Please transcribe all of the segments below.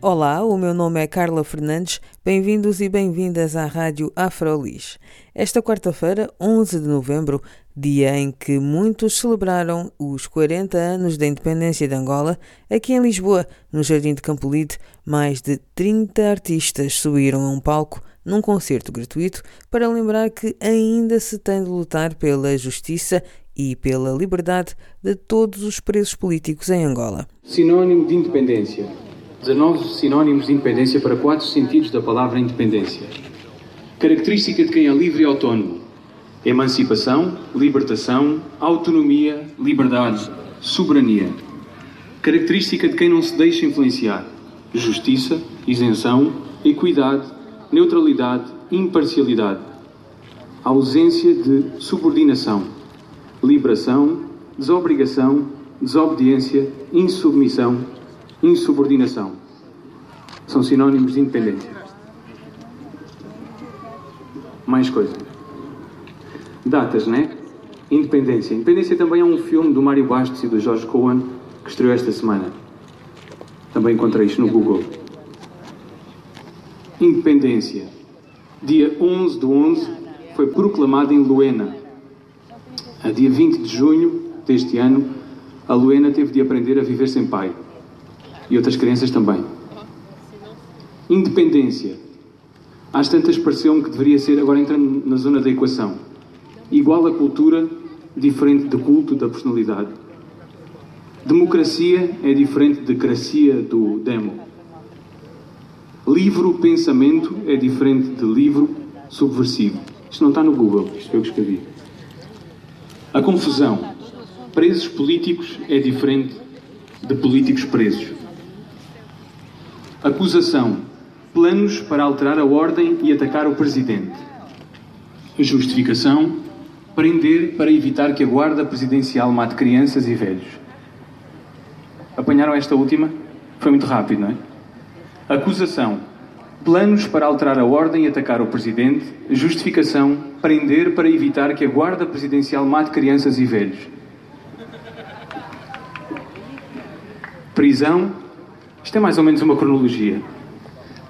Olá, o meu nome é Carla Fernandes. Bem-vindos e bem-vindas à Rádio Afrolis. Esta quarta-feira, 11 de novembro, dia em que muitos celebraram os 40 anos da independência de Angola, aqui em Lisboa, no Jardim de Campolide, mais de 30 artistas subiram a um palco num concerto gratuito para lembrar que ainda se tem de lutar pela justiça e pela liberdade de todos os presos políticos em Angola. Sinónimo de independência. 19 sinónimos de independência para quatro sentidos da palavra independência. Característica de quem é livre e autónomo: emancipação, libertação, autonomia, liberdade, soberania. Característica de quem não se deixa influenciar: justiça, isenção, equidade, neutralidade, imparcialidade. Ausência de subordinação, liberação, desobrigação, desobediência, insubmissão, insubordinação. São sinónimos de independência. Mais coisas. Datas, né? Independência. Independência também é um filme do Mário Bastos e do Jorge Cohen que estreou esta semana. Também encontrei isto no Google. Independência. Dia 11 de 11 foi proclamada em Luena. A dia 20 de junho deste ano, a Luena teve de aprender a viver sem pai. E outras crianças também. Independência. Às tantas pareceu-me que deveria ser, agora entrando na zona da equação, igual a cultura, diferente de culto da personalidade. Democracia é diferente de cracia do demo. Livro pensamento é diferente de livro subversivo. Isto não está no Google, isto eu que escrevi. A confusão. Presos políticos é diferente de políticos presos. Acusação. Planos para alterar a ordem e atacar o presidente. Justificação. Prender para evitar que a guarda presidencial mate crianças e velhos. Apanharam esta última? Foi muito rápido, não é? Acusação. Planos para alterar a ordem e atacar o presidente. Justificação. Prender para evitar que a guarda presidencial mate crianças e velhos. Prisão. Isto é mais ou menos uma cronologia.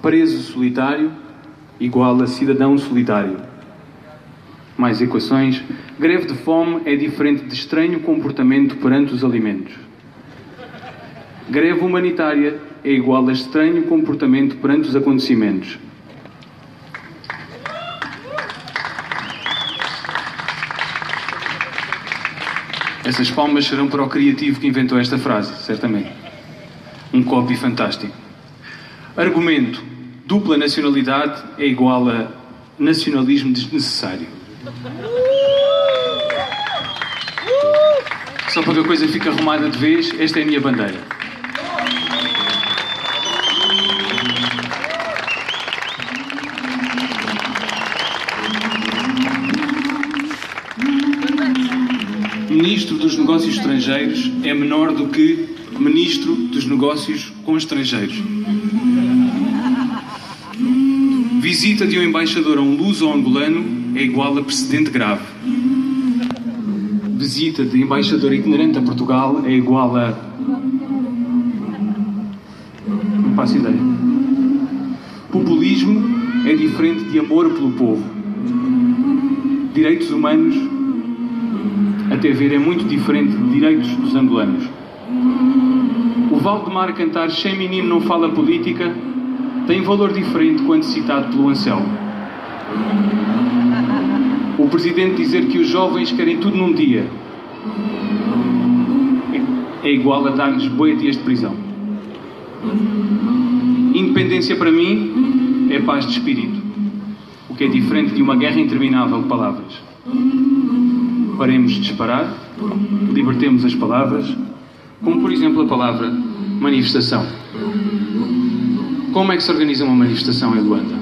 Preso solitário igual a cidadão solitário. Mais equações. Greve de fome é diferente de estranho comportamento perante os alimentos. Greve humanitária é igual a estranho comportamento perante os acontecimentos. Essas palmas serão para o criativo que inventou esta frase, certamente. Um copy fantástico. Argumento: dupla nacionalidade é igual a nacionalismo desnecessário. Só para que a coisa fique arrumada de vez, esta é a minha bandeira. Ministro dos Negócios Estrangeiros é menor do que Ministro dos Negócios com Estrangeiros. Visita de um embaixador a um luso-angolano é igual a precedente grave. Visita de embaixador ignorante a Portugal é igual a. Não faço ideia. Populismo é diferente de amor pelo povo. Direitos humanos, até ver, é muito diferente de direitos dos angolanos. Valdemar cantar Sem Menino Não Fala Política tem valor diferente quando citado pelo Anselmo. O Presidente dizer que os jovens querem tudo num dia é igual a dar-lhes boi dias de prisão. Independência para mim é paz de espírito, o que é diferente de uma guerra interminável de palavras. Paremos de disparar, libertemos as palavras, como por exemplo a palavra manifestação. Como é que se organiza uma manifestação em Luanda?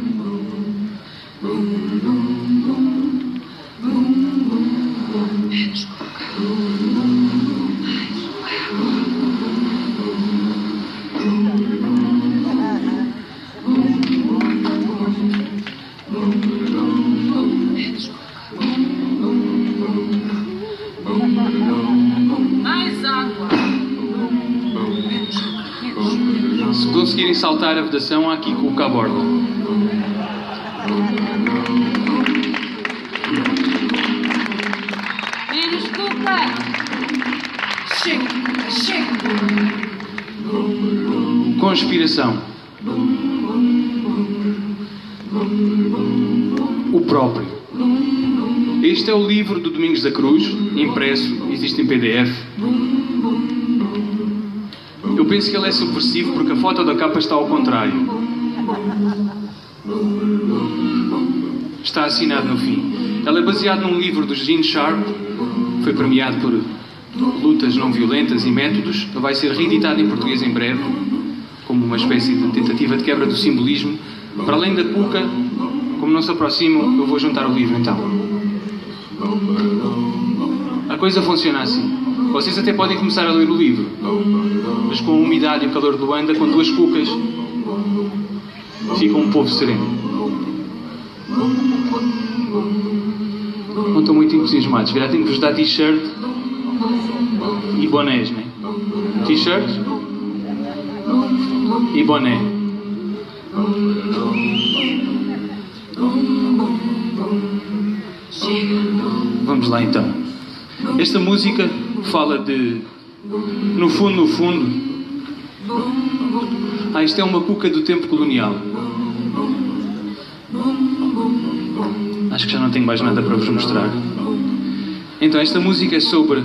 Se conseguirem saltar a vedação, há aqui cuca à borda. Menos cuca! Chega, chega! Conspiração. O próprio. Este é o livro do Domingos da Cruz, impresso, existe em PDF. Penso que ele é subversivo porque a foto da capa está ao contrário. Está assinado no fim. Ele é baseado num livro do Gene Sharp, foi premiado por lutas não violentas e métodos. Vai ser reeditado em português em breve, como uma espécie de tentativa de quebra do simbolismo. Para além da cuca, como não se aproximam, eu vou juntar o livro então. A coisa funciona assim. Vocês até podem começar a ler o livro, mas com a umidade e o calor de Luanda, com duas cucas, fica um povo sereno. Não estão muito entusiasmados. Já tenho que vos dar t-shirt e bonés, né? T-shirt e boné. Vamos lá então. Esta música fala de. No fundo, no fundo. Ah, isto é uma cuca do tempo colonial. Acho que já não tenho mais nada para vos mostrar. Então, esta música é sobre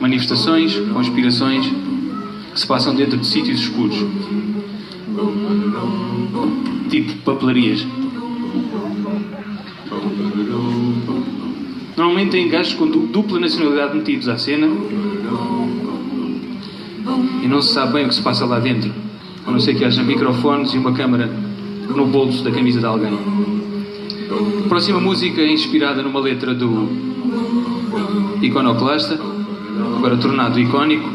manifestações, conspirações que se passam dentro de sítios escuros. Tipo papelarias. Normalmente tem gajos com dupla nacionalidade metidos à cena e não se sabe bem o que se passa lá dentro. A não ser que haja microfones e uma câmara no bolso da camisa de alguém. A próxima música é inspirada numa letra do Iconoclasta, agora tornado icónico.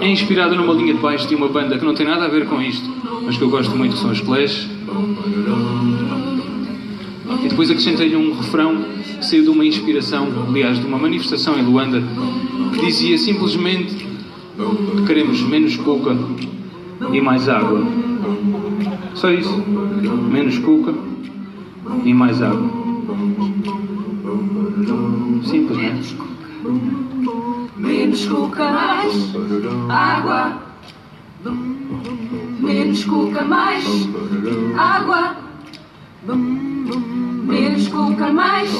É inspirada numa linha de baixo de uma banda que não tem nada a ver com isto, mas que eu gosto muito, que são os Clash. Depois acrescentei-lhe um refrão que saiu de uma inspiração, aliás, de uma manifestação em Luanda, que dizia simplesmente que queremos menos cuca e mais água. Só isso. Menos cuca e mais água. Simples, não é? Menos cuca, mais água. Menos cuca, mais água. Menos cuca, mais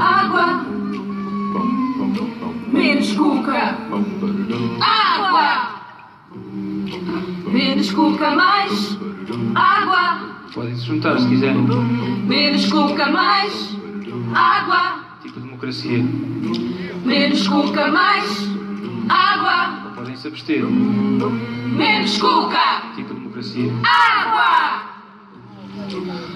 água. Menos cuca, água. Menos cuca, mais água. Podem se juntar se quiserem. Menos cuca, mais água. Tipo democracia. Menos cuca, mais água. Ou podem se abster. Menos cuca, Tipo democracia. água.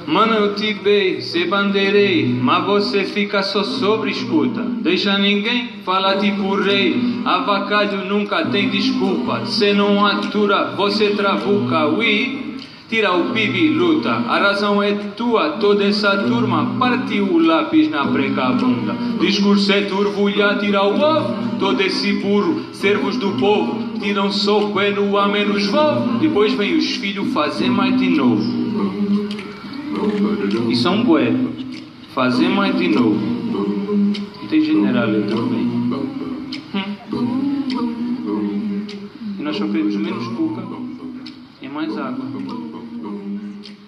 Mano, eu te dei, se bandeirei, mas você fica só sobre escuta. Deixa ninguém falar tipo rei. Avacalho nunca tem desculpa. Se não atura, você trabuca. Ui, tira o pibi e luta. A razão é tua, toda essa turma partiu o lápis na preca bunda. Discurso é turbulhar, tira o ovo. Todo esse burro, servos do povo, tiram soco é no a menos voo. Depois vem os filhos fazer mais de novo. E são bué. Fazer mais de novo. Tem general também. Hum. E nós só queremos menos cuca e mais água.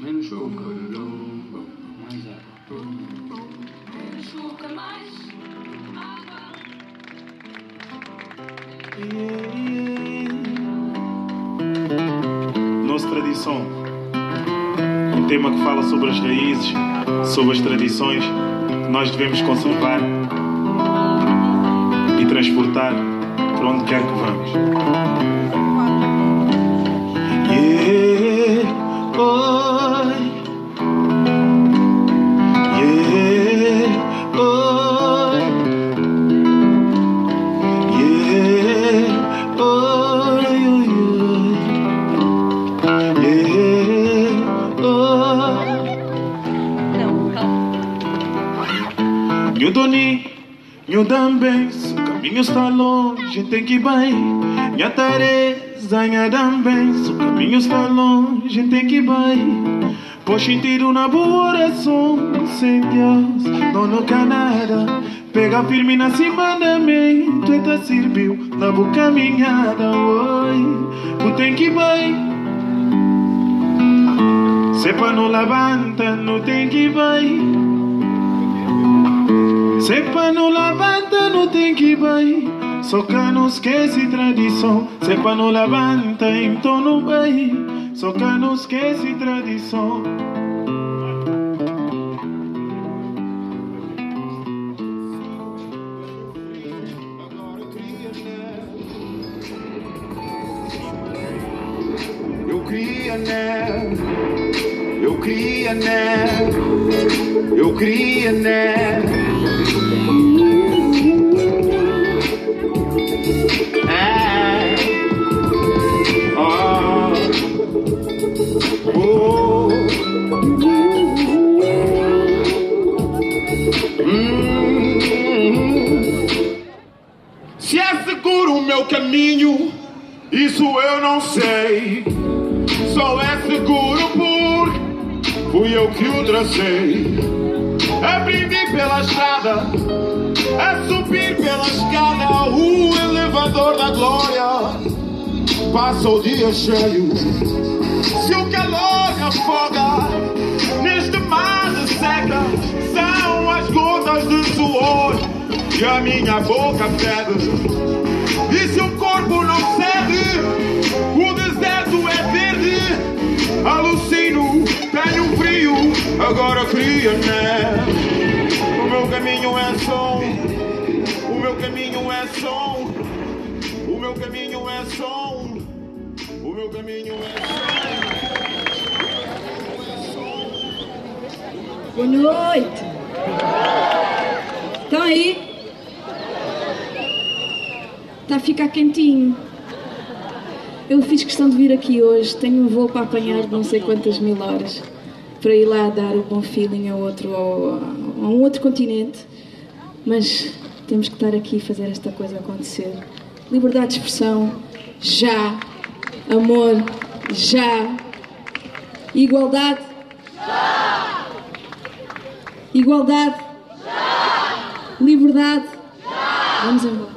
Menos cuca. Tema que fala sobre as raízes, sobre as tradições que nós devemos conservar e transportar para onde quer que vamos. Também, se o caminho está longe, tem que ir bem. Minha Teresa, se o caminho está longe, tem que ir bem. Pois na boa oração, sem Deus, não no nada. Pega firme na cima da mente, te serviu na boa caminhada, oi. Tu tem que ir. Sepa não levanta, não tem que ir. Sepa não levanta, não tem que bem. Só que não esquece tradição. Sepa não levanta, então não vai. Só que não esquece tradição. Eu queria né, eu queria né, Se é seguro o meu caminho, isso eu não sei. Só é seguro porque fui eu que o tracei. Aprendi pela estrada, Passa o dia cheio, se o calor afoga, neste mar de seca, são as gotas de suor que a minha boca pede. E se o corpo não cede, o deserto é verde. Alucino, tenho frio, agora cria, né? O meu caminho é som, o meu caminho é som, o meu caminho é som, caminho é. Boa noite. Estão aí? Está a ficar quentinho. Eu fiz questão de vir aqui hoje. Tenho um voo para apanhar de não sei quantas mil horas para ir lá dar o bom feeling a, outro, a um outro continente. Mas temos que estar aqui e fazer esta coisa acontecer. Liberdade de expressão, já. Amor, já. Igualdade, Igualdade? Liberdade? Vamos embora.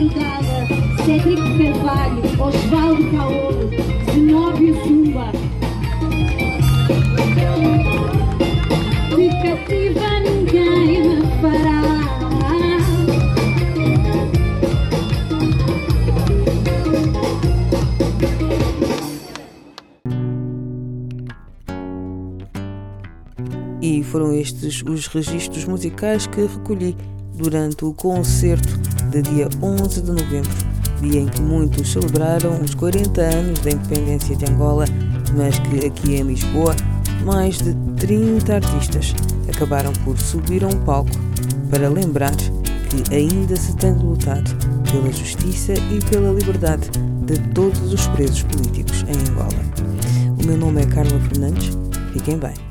Alvargada, Cédric Carvalho, Osvaldo Paolo, Zenóbio Zumba. Cativa ninguém me fará. E foram estes os registros musicais que recolhi durante o concerto de dia 11 de novembro, dia em que muitos celebraram os 40 anos da independência de Angola, mas que aqui em Lisboa mais de 30 artistas acabaram por subir a um palco para lembrar que ainda se tem de lutar pela justiça e pela liberdade de todos os presos políticos em Angola. O meu nome é Carla Fernandes. Fiquem bem.